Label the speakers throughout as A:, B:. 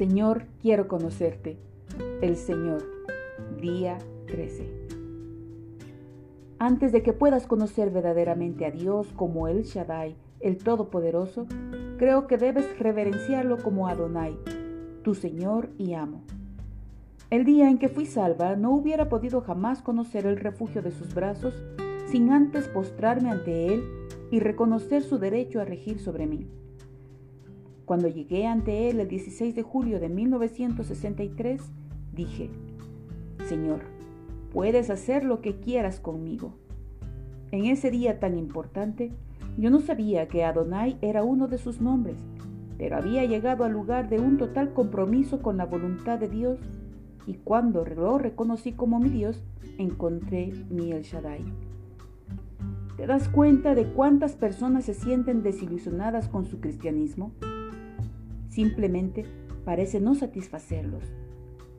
A: Señor, quiero conocerte. El Señor, día 13. Antes de que puedas conocer verdaderamente a Dios como el Shaddai, el Todopoderoso, creo que debes reverenciarlo como Adonai, tu Señor y amo. El día en que fui salva no hubiera podido jamás conocer el refugio de sus brazos sin antes postrarme ante Él y reconocer su derecho a regir sobre mí. Cuando llegué ante Él el 16 de julio de 1963, dije, Señor, puedes hacer lo que quieras conmigo. En ese día tan importante, yo no sabía que Adonai era uno de sus nombres, pero había llegado al lugar de un total compromiso con la voluntad de Dios y cuando lo reconocí como mi Dios, encontré mi El Shaddai. ¿Te das cuenta de cuántas personas se sienten desilusionadas con su cristianismo? Simplemente parece no satisfacerlos.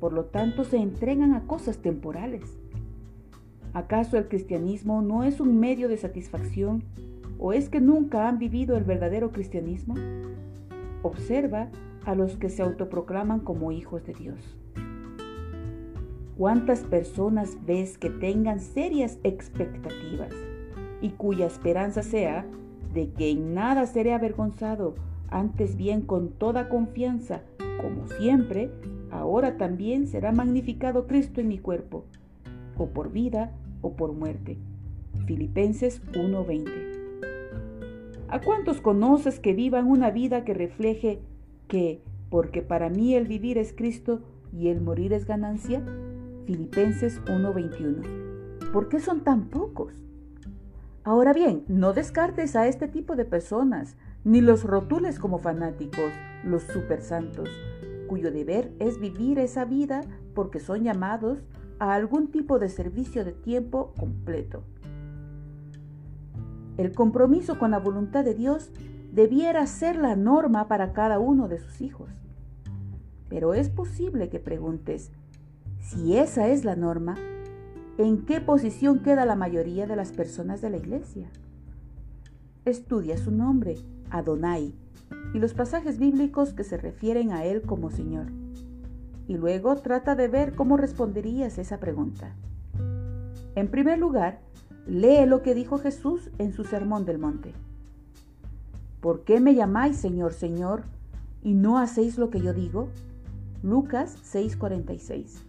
A: Por lo tanto, se entregan a cosas temporales. ¿Acaso el cristianismo no es un medio de satisfacción o es que nunca han vivido el verdadero cristianismo? Observa a los que se autoproclaman como hijos de Dios. ¿Cuántas personas ves que tengan serias expectativas y cuya esperanza sea de que en nada seré avergonzado, antes bien con toda confianza, como siempre, ahora también será magnificado Cristo en mi cuerpo, o por vida o por muerte? Filipenses 1:20. ¿A cuántos conoces que vivan una vida que refleje que, porque para mí el vivir es Cristo y el morir es ganancia? Filipenses 1:21. ¿Por qué son tan pocos? Ahora bien, no descartes a este tipo de personas, ni los rotules como fanáticos, los supersantos, cuyo deber es vivir esa vida porque son llamados a algún tipo de servicio de tiempo completo. El compromiso con la voluntad de Dios debiera ser la norma para cada uno de sus hijos. Pero es posible que preguntes, si esa es la norma, ¿en qué posición queda la mayoría de las personas de la iglesia? Estudia su nombre, Adonai, y los pasajes bíblicos que se refieren a Él como Señor. Y luego trata de ver cómo responderías esa pregunta. En primer lugar, lee lo que dijo Jesús en su Sermón del Monte. ¿Por qué me llamáis Señor, Señor, y no hacéis lo que yo digo? Lucas 6:46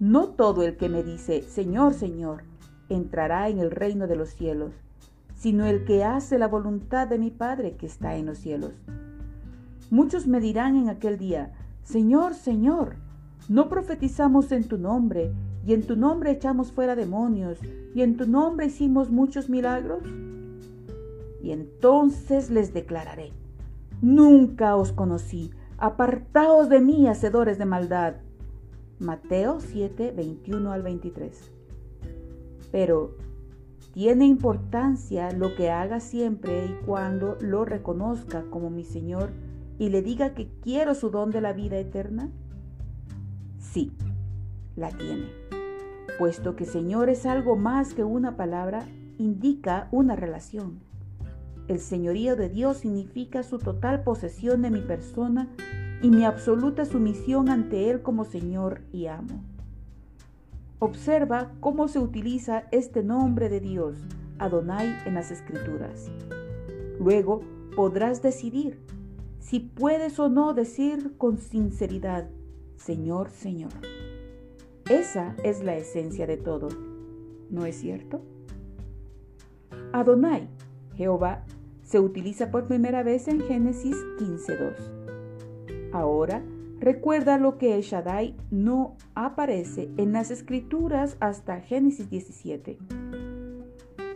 A: no todo el que me dice, Señor, Señor, entrará en el reino de los cielos, sino el que hace la voluntad de mi Padre que está en los cielos. Muchos me dirán en aquel día, Señor, Señor, ¿no profetizamos en tu nombre, y en tu nombre echamos fuera demonios, y en tu nombre hicimos muchos milagros? Y entonces les declararé, Nunca os conocí, apartaos de mí, hacedores de maldad. Mateo 7, 21 al 23. Pero tiene importancia lo que haga siempre y cuando lo reconozca como mi Señor y le diga que quiero su don de la vida eterna? Sí, la tiene. Puesto que Señor es algo más que una palabra, indica una relación. El señorío de Dios significa su total posesión de mi persona y mi absoluta sumisión ante Él como Señor y amo. Observa cómo se utiliza este nombre de Dios, Adonai, en las Escrituras. Luego podrás decidir si puedes o no decir con sinceridad, Señor, Señor. Esa es la esencia de todo, ¿no es cierto? Adonai, Jehová, se utiliza por primera vez en Génesis 15.2. Ahora, recuerda lo que el Shaddai no aparece en las escrituras hasta Génesis 17.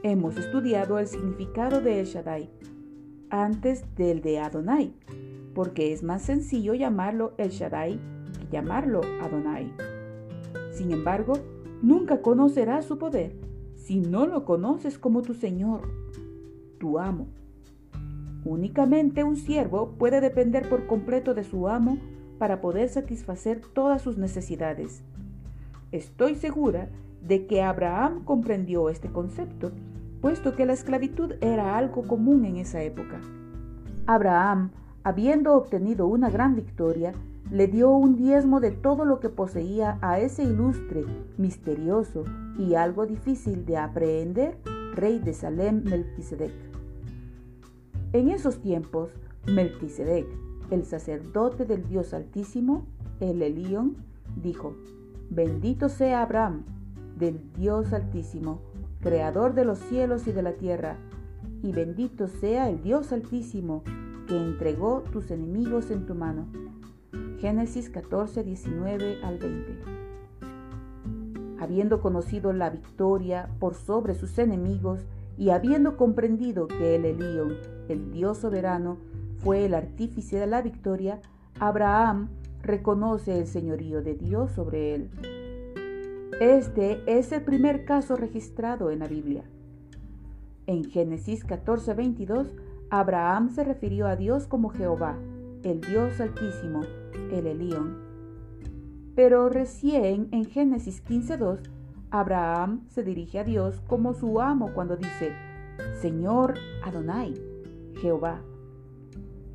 A: Hemos estudiado el significado de El Shaddai antes del de Adonai, porque es más sencillo llamarlo El Shaddai que llamarlo Adonai. Sin embargo, nunca conocerás su poder si no lo conoces como tu Señor, tu amo. Únicamente un siervo puede depender por completo de su amo para poder satisfacer todas sus necesidades. Estoy segura de que Abraham comprendió este concepto, puesto que la esclavitud era algo común en esa época. Abraham, habiendo obtenido una gran victoria, le dio un diezmo de todo lo que poseía a ese ilustre, misterioso y algo difícil de aprehender rey de Salem Melquisedec. En esos tiempos, Melquisedec, el sacerdote del Dios Altísimo, el Elión, dijo, Bendito sea Abraham, del Dios Altísimo, creador de los cielos y de la tierra, y bendito sea el Dios Altísimo, que entregó tus enemigos en tu mano. Génesis 14, 19 al 20. Habiendo conocido la victoria por sobre sus enemigos y habiendo comprendido que el Elión, el Dios soberano, fue el artífice de la victoria, Abraham reconoce el señorío de Dios sobre él. Este es el primer caso registrado en la Biblia. En Génesis 14:22, Abraham se refirió a Dios como Jehová, el Dios altísimo, el Elión. Pero recién en Génesis 15:2, Abraham se dirige a Dios como su amo cuando dice, Señor Adonai, Jehová.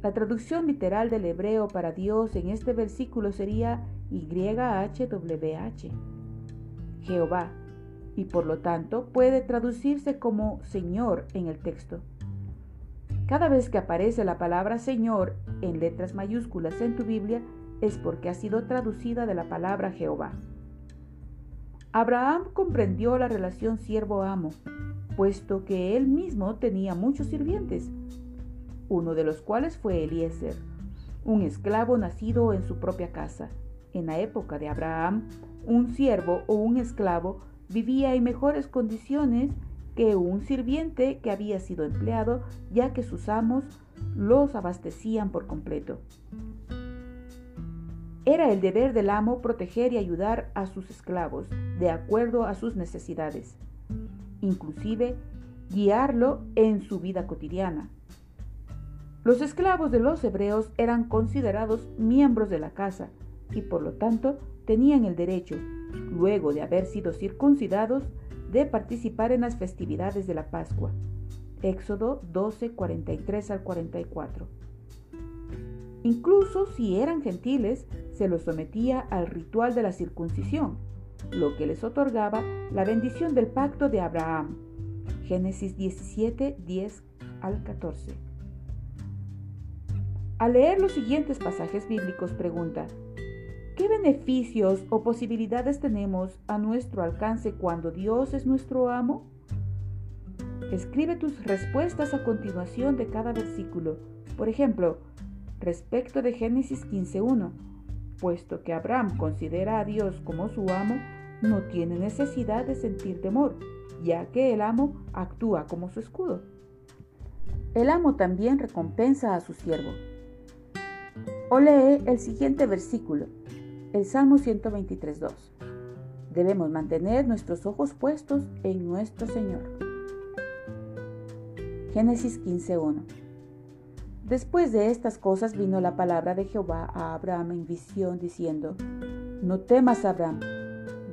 A: La traducción literal del hebreo para Dios en este versículo sería YHWH, Jehová, y por lo tanto puede traducirse como Señor en el texto. Cada vez que aparece la palabra Señor en letras mayúsculas en tu Biblia es porque ha sido traducida de la palabra Jehová. Abraham comprendió la relación siervo-amo, puesto que él mismo tenía muchos sirvientes, uno de los cuales fue Eliezer, un esclavo nacido en su propia casa. En la época de Abraham, un siervo o un esclavo vivía en mejores condiciones que un sirviente que había sido empleado, ya que sus amos los abastecían por completo. Era el deber del amo proteger y ayudar a sus esclavos de acuerdo a sus necesidades, inclusive guiarlo en su vida cotidiana. Los esclavos de los hebreos eran considerados miembros de la casa y por lo tanto tenían el derecho, luego de haber sido circuncidados, de participar en las festividades de la Pascua. Éxodo 12, 43 al 44. Incluso si eran gentiles, se los sometía al ritual de la circuncisión, lo que les otorgaba la bendición del pacto de Abraham. Génesis 17, 10 al 14. Al leer los siguientes pasajes bíblicos pregunta, ¿qué beneficios o posibilidades tenemos a nuestro alcance cuando Dios es nuestro amo? Escribe tus respuestas a continuación de cada versículo. Por ejemplo, respecto de Génesis 15.1, puesto que Abraham considera a Dios como su amo, no tiene necesidad de sentir temor, ya que el amo actúa como su escudo. El amo también recompensa a su siervo. O lee el siguiente versículo, el Salmo 123.2. Debemos mantener nuestros ojos puestos en nuestro Señor. Génesis 15.1. Después de estas cosas vino la palabra de Jehová a Abraham en visión diciendo, No temas, Abraham,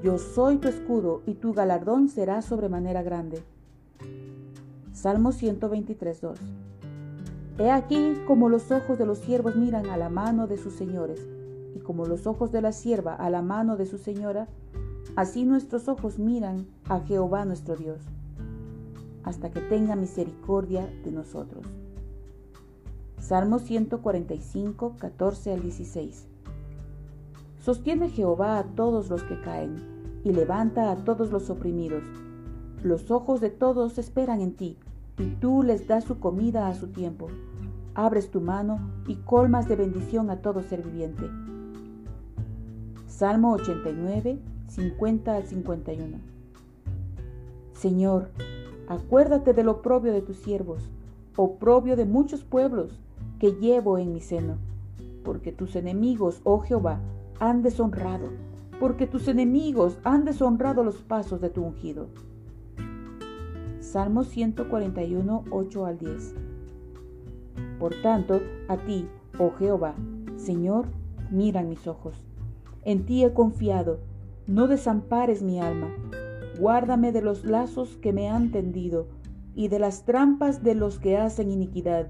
A: yo soy tu escudo y tu galardón será sobremanera grande. Salmo 123.2. He aquí como los ojos de los siervos miran a la mano de sus señores, y como los ojos de la sierva a la mano de su señora, así nuestros ojos miran a Jehová nuestro Dios, hasta que tenga misericordia de nosotros. Salmo 145, 14 al 16. Sostiene Jehová a todos los que caen, y levanta a todos los oprimidos. Los ojos de todos esperan en ti y tú les das su comida a su tiempo. Abres tu mano y colmas de bendición a todo ser viviente. Salmo 89, 50 al 51. Señor, acuérdate del oprobio de tus siervos, oprobio de muchos pueblos que llevo en mi seno, porque tus enemigos, oh Jehová, han deshonrado, porque tus enemigos han deshonrado los pasos de tu ungido. Salmo 141, 8 al 10. Por tanto, a ti, oh Jehová, Señor, miran mis ojos. En ti he confiado, no desampares mi alma. Guárdame de los lazos que me han tendido y de las trampas de los que hacen iniquidad.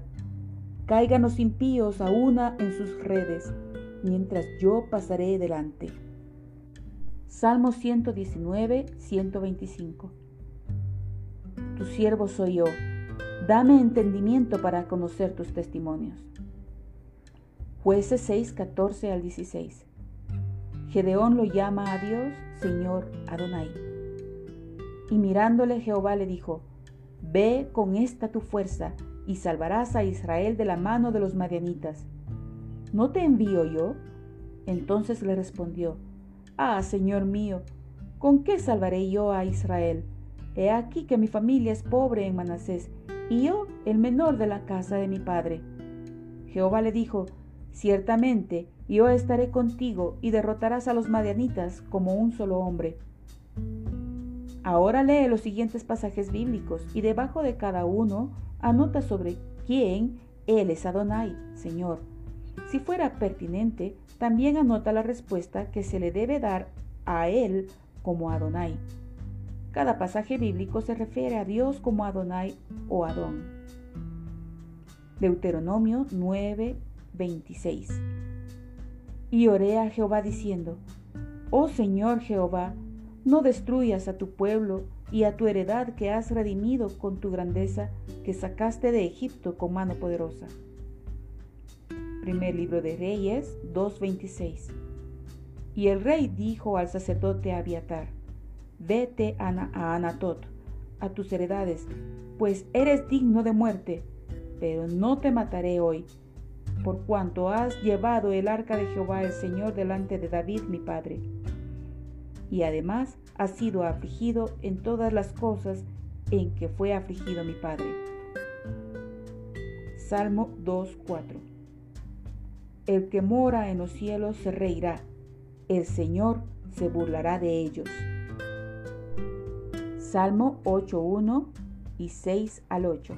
A: Caigan los impíos a una en sus redes, mientras yo pasaré delante. Salmo 119, 125. Tu siervo soy yo, dame entendimiento para conocer tus testimonios. Jueces 6, 14 al 16. Gedeón lo llama a Dios Señor Adonai. Y mirándole Jehová le dijo, Ve con esta tu fuerza y salvarás a Israel de la mano de los madianitas. ¿No te envío yo? Entonces le respondió, Ah, Señor mío, ¿con qué salvaré yo a Israel? He aquí que mi familia es pobre en Manasés, y yo el menor de la casa de mi padre. Jehová le dijo, Ciertamente yo estaré contigo y derrotarás a los madianitas como un solo hombre. Ahora lee los siguientes pasajes bíblicos y debajo de cada uno anota sobre quién Él es Adonai, Señor. Si fuera pertinente, también anota la respuesta que se le debe dar a Él como Adonai. Cada pasaje bíblico se refiere a Dios como Adonai o Adón. Deuteronomio 9, 26. Y oré a Jehová diciendo, Oh Señor Jehová, no destruyas a tu pueblo y a tu heredad que has redimido con tu grandeza que sacaste de Egipto con mano poderosa. Primer libro de Reyes 2.26. Y el rey dijo al sacerdote Abiatar, vete a Anatot, a tus heredades, pues eres digno de muerte, pero no te mataré hoy, por cuanto has llevado el arca de Jehová el Señor delante de David mi padre. Y además has sido afligido en todas las cosas en que fue afligido mi padre. Salmo 2.4 El que mora en los cielos se reirá, el Señor se burlará de ellos. Salmo 8.1 y 6 al 8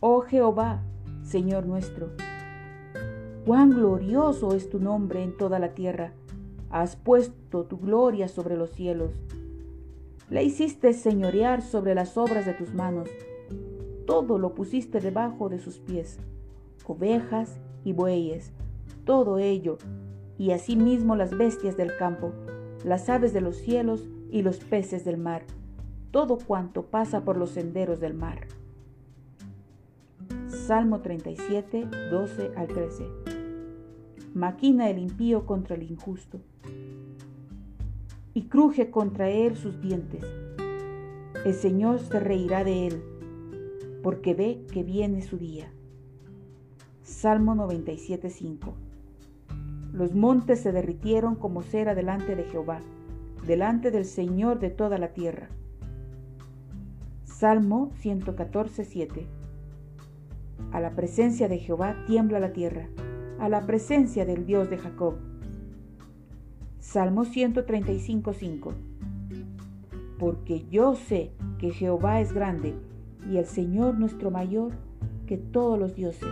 A: Oh Jehová, Señor nuestro. Cuán glorioso es tu nombre en toda la tierra. Has puesto tu gloria sobre los cielos. La hiciste señorear sobre las obras de tus manos. Todo lo pusiste debajo de sus pies. Ovejas y bueyes, todo ello, y asimismo las bestias del campo, las aves de los cielos y los peces del mar, todo cuanto pasa por los senderos del mar. Salmo 37, 12 al 13. Maquina el impío contra el injusto y cruje contra él sus dientes. El Señor se reirá de él, porque ve que viene su día. Salmo 97, 5. Los montes se derritieron como cera delante de Jehová, delante del Señor de toda la tierra. Salmo 114, 7. A la presencia de Jehová tiembla la tierra, a la presencia del Dios de Jacob. Salmo 135, 5. Porque yo sé que Jehová es grande y el Señor nuestro mayor que todos los dioses.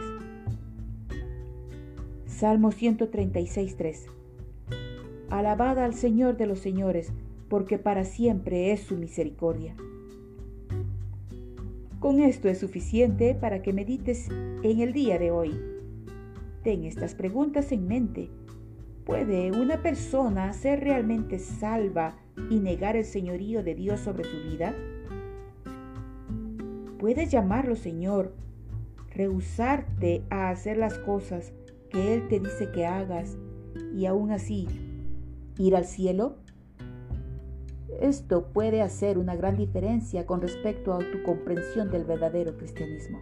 A: Salmo 136, 3. Alabad al Señor de los señores, porque para siempre es su misericordia. Con esto es suficiente para que medites en el día de hoy. Ten estas preguntas en mente. ¿Puede una persona ser realmente salva y negar el señorío de Dios sobre su vida? Puedes llamarlo Señor, rehusarte a hacer las cosas que Él te dice que hagas y aún así ir al cielo? Esto puede hacer una gran diferencia con respecto a tu comprensión del verdadero cristianismo.